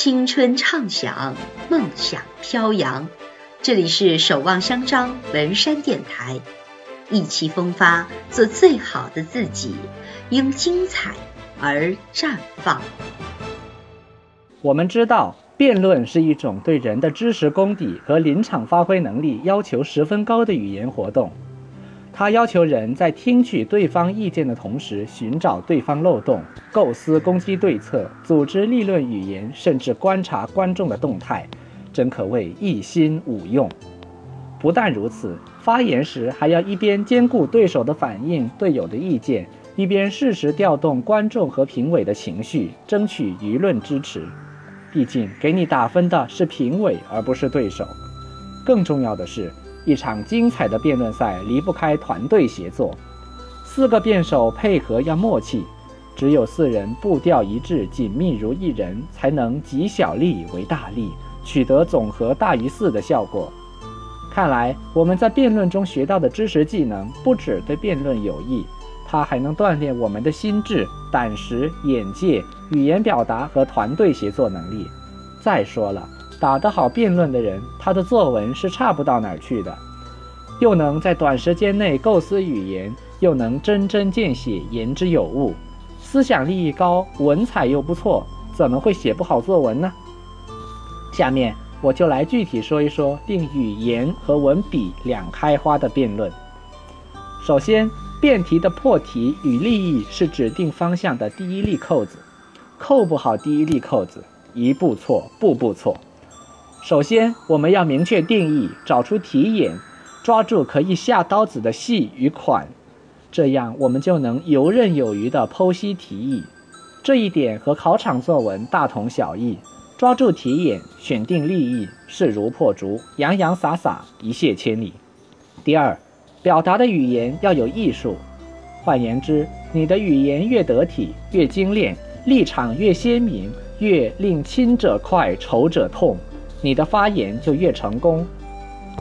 青春畅想，梦想飘扬。这里是守望相张文山电台，意气风发，做最好的自己，因精彩而绽放。我们知道，辩论是一种对人的知识功底和临场发挥能力要求十分高的语言活动。它要求人在听取对方意见的同时，寻找对方漏洞，构思攻击对策，组织立论语言，甚至观察观众的动态，真可谓一心五用。不但如此，发言时还要一边兼顾对手的反应、队友的意见，一边适时调动观众和评委的情绪，争取舆论支持。毕竟，给你打分的是评委，而不是对手。更重要的是。一场精彩的辩论赛离不开团队协作，四个辩手配合要默契，只有四人步调一致、紧密如一人，才能集小利为大利，取得总和大于四的效果。看来我们在辩论中学到的知识技能不止对辩论有益，它还能锻炼我们的心智、胆识、眼界、语言表达和团队协作能力。再说了。打得好辩论的人，他的作文是差不到哪儿去的，又能在短时间内构思语言，又能针针见血、言之有物，思想力益高，文采又不错，怎么会写不好作文呢？下面我就来具体说一说令语言和文笔两开花的辩论。首先，辩题的破题与立意是指定方向的第一粒扣子，扣不好第一粒扣子，一步错，步步错。首先，我们要明确定义，找出题眼，抓住可以下刀子的细与款，这样我们就能游刃有余地剖析题意。这一点和考场作文大同小异，抓住题眼，选定立意，势如破竹，洋洋洒洒，一泻千里。第二，表达的语言要有艺术，换言之，你的语言越得体，越精炼，立场越鲜明，越令亲者快，仇者痛。你的发言就越成功。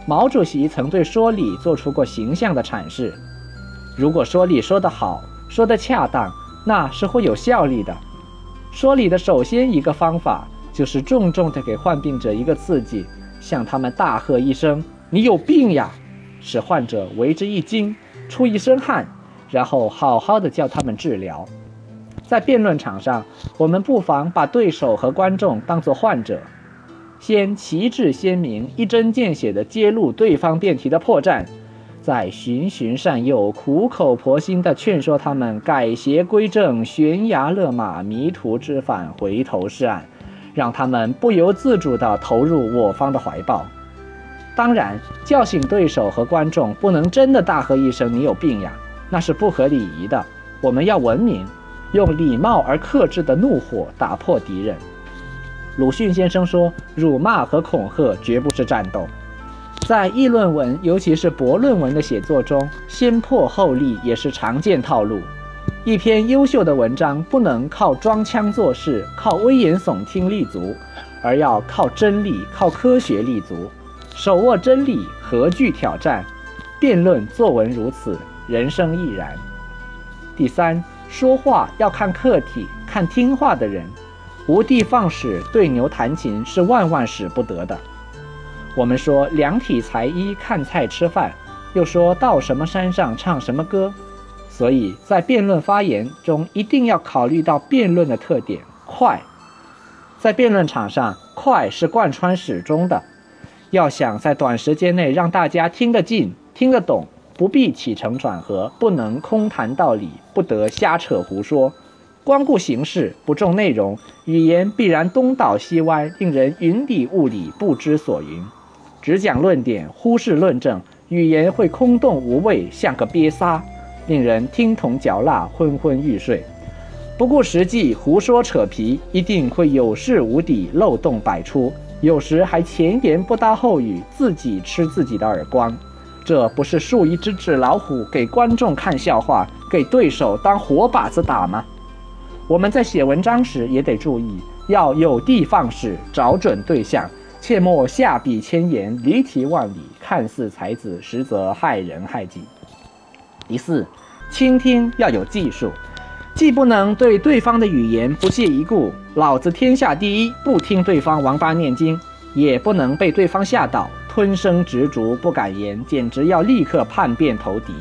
毛主席曾对说理做出过形象的阐释：如果说理说得好，说得恰当，那是会有效力的。说理的首先一个方法，就是重重地给患病者一个刺激，向他们大喝一声：“你有病呀！”使患者为之一惊，出一身汗，然后好好的叫他们治疗。在辩论场上，我们不妨把对手和观众当作患者。先旗帜鲜明、一针见血地揭露对方辩题的破绽，再循循善诱、苦口婆心地劝说他们改邪归正、悬崖勒马、迷途知返、回头是岸，让他们不由自主地投入我方的怀抱。当然，叫醒对手和观众不能真的大喝一声“你有病呀”，那是不合礼仪的。我们要文明，用礼貌而克制的怒火打破敌人。鲁迅先生说：“辱骂和恐吓绝不是战斗，在议论文，尤其是驳论文的写作中，先破后立也是常见套路。一篇优秀的文章不能靠装腔作势、靠危言耸听立足，而要靠真理、靠科学立足。手握真理，何惧挑战？辩论作文如此，人生亦然。第三，说话要看客体，看听话的人。”无的放矢对牛弹琴是万万使不得的。我们说量体裁衣看菜吃饭，又说到什么山上唱什么歌，所以在辩论发言中一定要考虑到辩论的特点——快。在辩论场上，快是贯穿始终的。要想在短时间内让大家听得进、听得懂，不必起承转合，不能空谈道理，不得瞎扯胡说。光顾形式不重内容，语言必然东倒西歪，令人云里雾里，不知所云。只讲论点，忽视论证，语言会空洞无味，像个瘪沙，令人听筒嚼蜡，昏昏欲睡。不顾实际，胡说扯皮，一定会有事无底，漏洞百出，有时还前言不搭后语，自己吃自己的耳光。这不是竖一只纸老虎给观众看笑话，给对手当活靶子打吗？我们在写文章时也得注意，要有的放矢，找准对象，切莫下笔千言，离题万里，看似才子，实则害人害己。第四，倾听要有技术，既不能对对方的语言不屑一顾，老子天下第一，不听对方王八念经，也不能被对方吓倒，吞声执着不敢言，简直要立刻叛变投敌。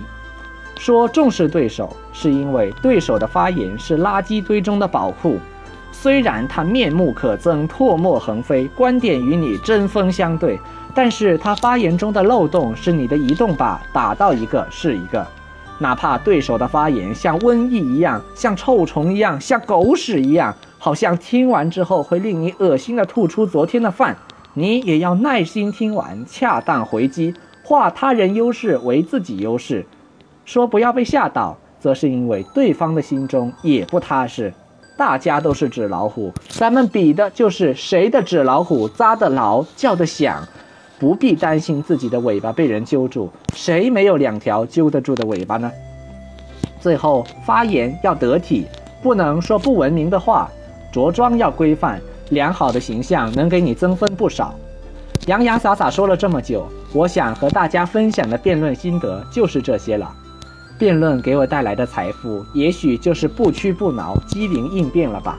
说重视对手，是因为对手的发言是垃圾堆中的宝库。虽然他面目可憎、唾沫横飞，观点与你针锋相对，但是他发言中的漏洞是你的移动靶，打到一个是一个。哪怕对手的发言像瘟疫一样、像臭虫一样、像狗屎一样，好像听完之后会令你恶心的吐出昨天的饭，你也要耐心听完，恰当回击，化他人优势为自己优势。说不要被吓倒，则是因为对方的心中也不踏实。大家都是纸老虎，咱们比的就是谁的纸老虎扎得牢、叫得响。不必担心自己的尾巴被人揪住，谁没有两条揪得住的尾巴呢？最后发言要得体，不能说不文明的话；着装要规范，良好的形象能给你增分不少。洋洋洒洒说了这么久，我想和大家分享的辩论心得就是这些了。辩论给我带来的财富，也许就是不屈不挠、机灵应变了吧。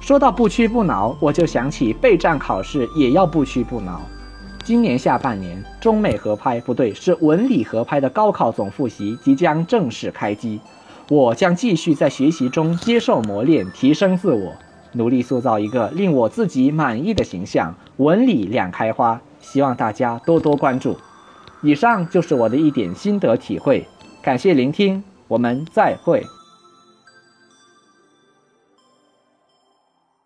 说到不屈不挠，我就想起备战考试也要不屈不挠。今年下半年，中美合拍不对，是文理合拍的高考总复习即将正式开机。我将继续在学习中接受磨练，提升自我，努力塑造一个令我自己满意的形象，文理两开花。希望大家多多关注。以上就是我的一点心得体会。感谢聆听，我们再会。